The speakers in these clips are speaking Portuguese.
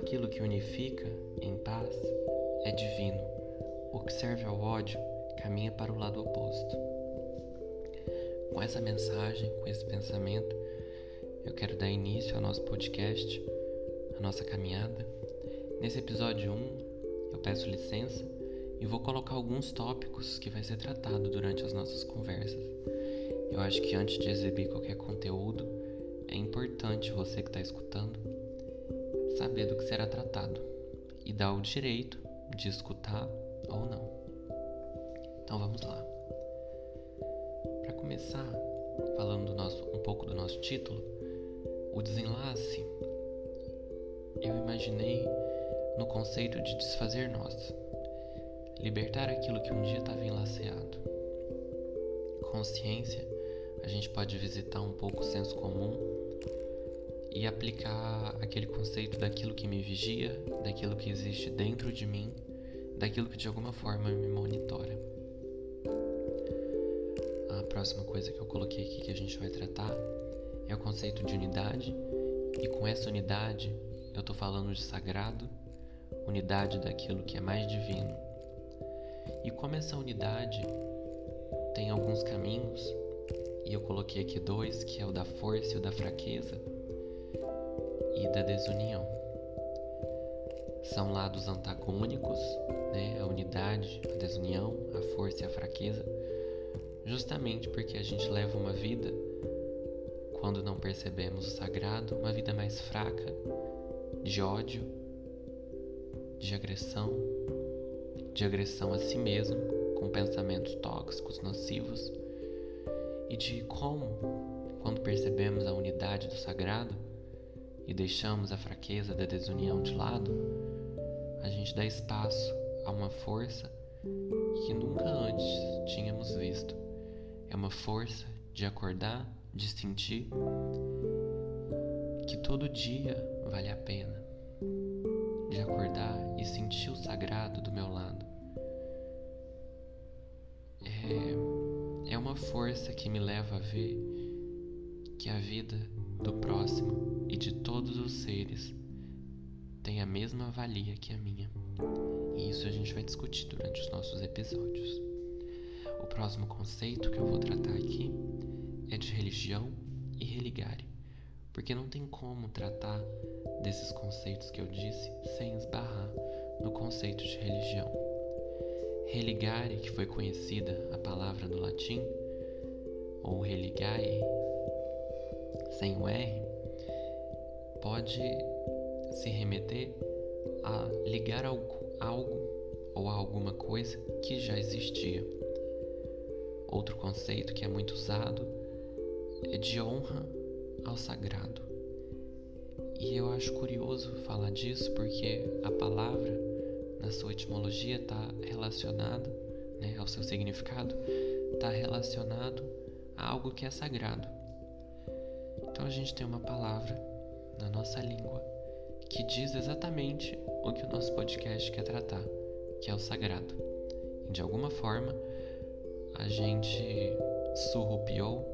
aquilo que unifica em paz é divino. O que serve ao ódio caminha para o lado oposto. Com essa mensagem, com esse pensamento, eu quero dar início ao nosso podcast, a nossa caminhada. Nesse episódio 1, eu peço licença e vou colocar alguns tópicos que vai ser tratado durante as nossas conversas. Eu acho que antes de exibir qualquer conteúdo, é importante você que está escutando saber do que será tratado e dar o direito de escutar ou não. Então vamos lá. Para começar, falando do nosso, um pouco do nosso título, o desenlace, eu imaginei no conceito de desfazer nós, libertar aquilo que um dia estava enlaceado. Consciência, a gente pode visitar um pouco o senso comum e aplicar aquele conceito daquilo que me vigia, daquilo que existe dentro de mim, daquilo que de alguma forma me monitora. A próxima coisa que eu coloquei aqui que a gente vai tratar é o conceito de unidade, e com essa unidade eu estou falando de sagrado, unidade daquilo que é mais divino. E como essa unidade tem alguns caminhos, e eu coloquei aqui dois, que é o da força e o da fraqueza, e da desunião. São lados antagônicos, né? a unidade, a desunião, a força e a fraqueza, justamente porque a gente leva uma vida, quando não percebemos o sagrado, uma vida mais fraca, de ódio, de agressão, de agressão a si mesmo, com pensamentos tóxicos, nocivos, e de como, quando percebemos a unidade do sagrado e deixamos a fraqueza da desunião de lado, a gente dá espaço a uma força que nunca antes tínhamos visto. É uma força de acordar, de sentir que todo dia vale a pena. De acordar e sentir o sagrado do meu lado. É, é uma força que me leva a ver que a vida do próximo e de todos os seres tem a mesma valia que a minha. E isso a gente vai discutir durante os nossos episódios. O próximo conceito que eu vou tratar aqui é de religião e religare, porque não tem como tratar desses conceitos que eu disse sem esbarrar no conceito de religião. Religare, que foi conhecida a palavra do latim, ou religae, sem o R, pode se remeter a ligar algo, algo ou a alguma coisa que já existia. Outro conceito que é muito usado é de honra ao sagrado. E eu acho curioso falar disso porque a palavra, na sua etimologia, está relacionada, né, ao seu significado, está relacionado a algo que é sagrado. Então a gente tem uma palavra na nossa língua que diz exatamente o que o nosso podcast quer tratar, que é o sagrado. E de alguma forma, a gente surrupiou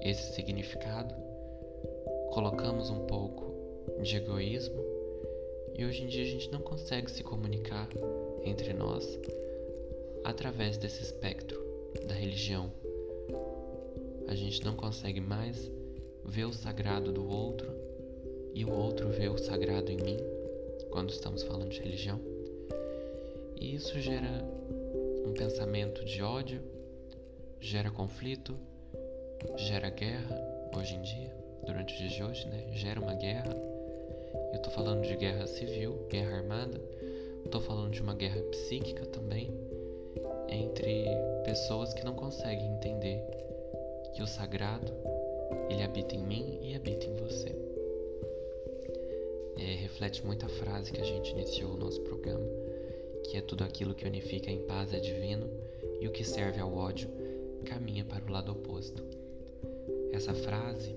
esse significado, colocamos um pouco de egoísmo e hoje em dia a gente não consegue se comunicar entre nós através desse espectro da religião. A gente não consegue mais ver o sagrado do outro e o outro ver o sagrado em mim quando estamos falando de religião. E isso gera um pensamento de ódio, gera conflito, gera guerra hoje em dia, durante os dias de hoje, né? Gera uma guerra. Eu tô falando de guerra civil, guerra armada, tô falando de uma guerra psíquica também, entre pessoas que não conseguem entender que o sagrado ele habita em mim e habita em você. É, reflete muito a frase que a gente iniciou o nosso programa, que é tudo aquilo que unifica em paz é divino e o que serve ao ódio caminha para o lado oposto. Essa frase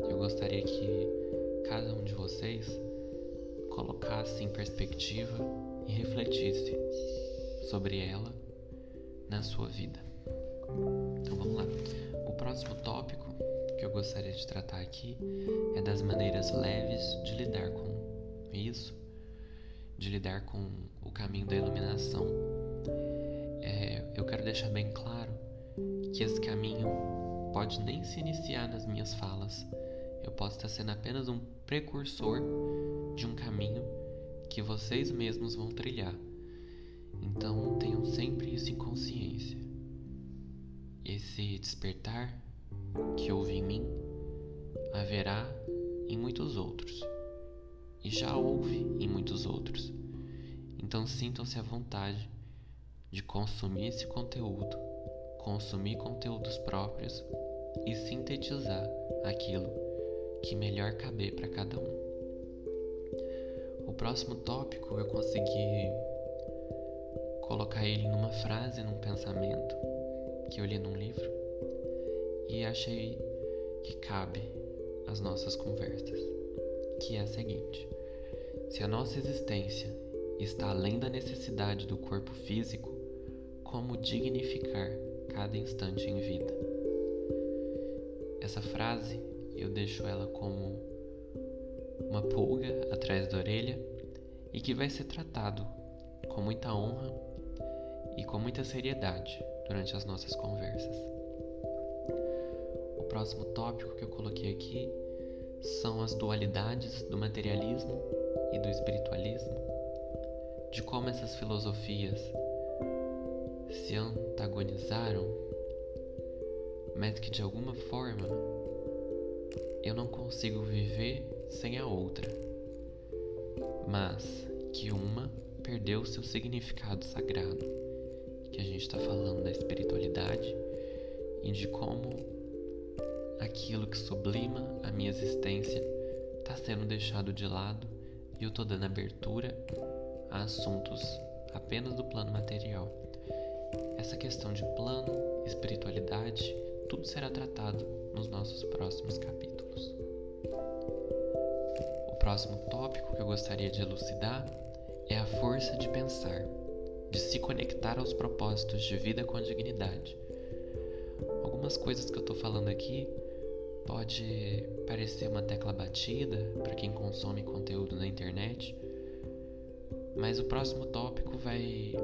eu gostaria que cada um de vocês colocasse em perspectiva e refletisse sobre ela na sua vida. Então vamos lá. O próximo tópico que eu gostaria de tratar aqui é das maneiras leves de lidar com isso, de lidar com o caminho da iluminação, é, eu quero deixar bem claro que esse caminho pode nem se iniciar nas minhas falas. Eu posso estar sendo apenas um precursor de um caminho que vocês mesmos vão trilhar. Então tenham sempre isso em consciência. Esse despertar que houve em mim haverá em muitos outros. E já houve em muitos outros. Então sintam-se à vontade de consumir esse conteúdo, consumir conteúdos próprios e sintetizar aquilo que melhor caber para cada um. O próximo tópico eu consegui colocar ele numa frase, num pensamento que eu li num livro e achei que cabe às nossas conversas, que é a seguinte: se a nossa existência está além da necessidade do corpo físico, como dignificar cada instante em vida? Essa frase eu deixo ela como uma pulga atrás da orelha e que vai ser tratado com muita honra e com muita seriedade durante as nossas conversas. Próximo tópico que eu coloquei aqui são as dualidades do materialismo e do espiritualismo, de como essas filosofias se antagonizaram, mas que de alguma forma eu não consigo viver sem a outra, mas que uma perdeu seu significado sagrado, que a gente está falando da espiritualidade e de como aquilo que sublima a minha existência está sendo deixado de lado e eu estou dando abertura a assuntos apenas do plano material. Essa questão de plano, espiritualidade, tudo será tratado nos nossos próximos capítulos. O próximo tópico que eu gostaria de elucidar é a força de pensar, de se conectar aos propósitos de vida com dignidade. Algumas coisas que eu estou falando aqui pode parecer uma tecla batida para quem consome conteúdo na internet, mas o próximo tópico vai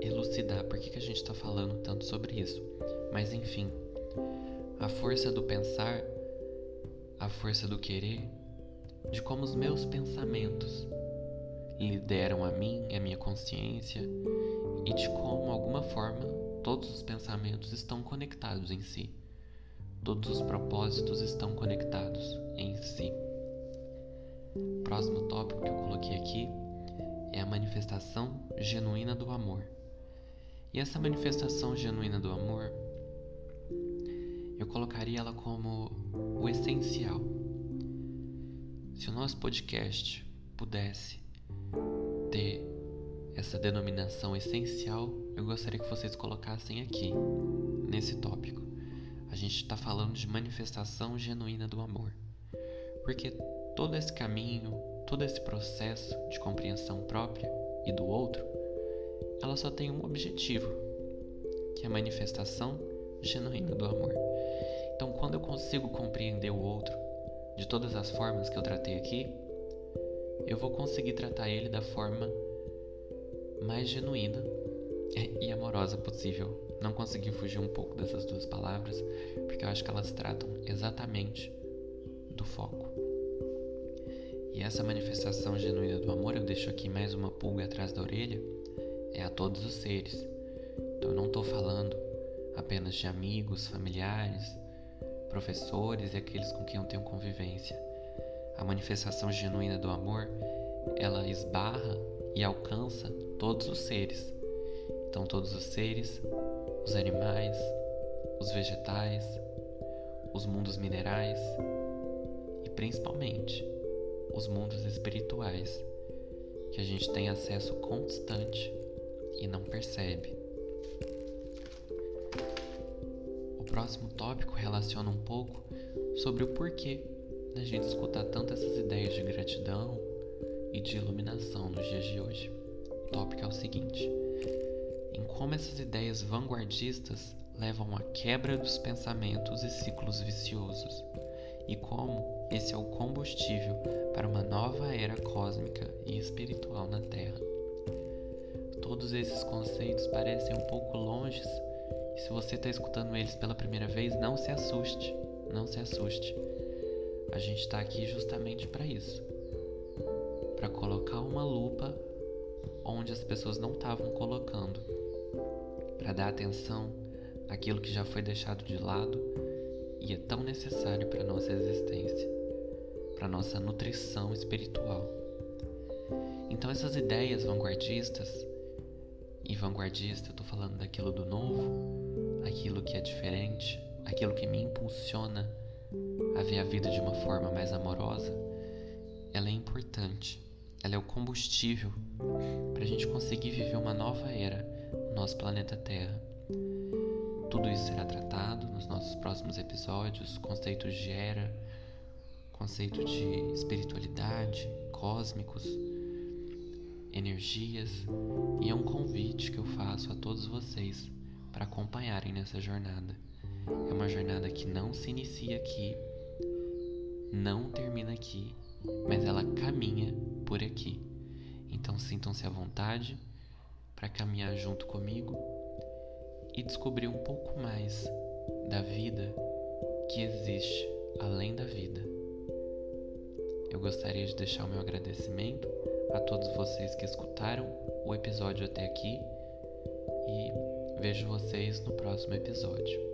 elucidar por que, que a gente está falando tanto sobre isso. Mas enfim, a força do pensar, a força do querer, de como os meus pensamentos lideram a mim, a minha consciência e de como, alguma forma, todos os pensamentos estão conectados em si. Todos os propósitos estão conectados em si. O próximo tópico que eu coloquei aqui é a manifestação genuína do amor. E essa manifestação genuína do amor, eu colocaria ela como o essencial. Se o nosso podcast pudesse ter essa denominação essencial, eu gostaria que vocês colocassem aqui, nesse tópico. Gente está falando de manifestação genuína do amor. Porque todo esse caminho, todo esse processo de compreensão própria e do outro ela só tem um objetivo, que é a manifestação genuína do amor. Então, quando eu consigo compreender o outro de todas as formas que eu tratei aqui, eu vou conseguir tratar ele da forma mais genuína e amorosa possível. Não consegui fugir um pouco dessas duas palavras, porque eu acho que elas tratam exatamente do foco. E essa manifestação genuína do amor, eu deixo aqui mais uma pulga atrás da orelha é a todos os seres. Então eu não estou falando apenas de amigos, familiares, professores e aqueles com quem eu tenho convivência. A manifestação genuína do amor, ela esbarra e alcança todos os seres. Então todos os seres, os animais, os vegetais, os mundos minerais e principalmente os mundos espirituais, que a gente tem acesso constante e não percebe. O próximo tópico relaciona um pouco sobre o porquê da gente escutar tanto essas ideias de gratidão e de iluminação nos dias de hoje. O tópico é o seguinte: em como essas ideias vanguardistas levam à quebra dos pensamentos e ciclos viciosos, e como, esse é o combustível para uma nova era cósmica e espiritual na Terra. Todos esses conceitos parecem um pouco longes, e se você está escutando eles pela primeira vez, não se assuste, não se assuste. A gente está aqui justamente para isso para colocar uma lupa onde as pessoas não estavam colocando, para dar atenção àquilo que já foi deixado de lado e é tão necessário para nossa existência, para nossa nutrição espiritual. Então essas ideias vanguardistas e vanguardista, eu falando daquilo do novo, aquilo que é diferente, aquilo que me impulsiona a ver a vida de uma forma mais amorosa, ela é importante ela é o combustível para a gente conseguir viver uma nova era nosso planeta Terra. Tudo isso será tratado nos nossos próximos episódios, conceitos de era, conceito de espiritualidade, cósmicos, energias, e é um convite que eu faço a todos vocês para acompanharem nessa jornada. É uma jornada que não se inicia aqui, não termina aqui, mas ela caminha por aqui. Então sintam-se à vontade para caminhar junto comigo e descobrir um pouco mais da vida que existe além da vida. Eu gostaria de deixar o meu agradecimento a todos vocês que escutaram o episódio até aqui e vejo vocês no próximo episódio.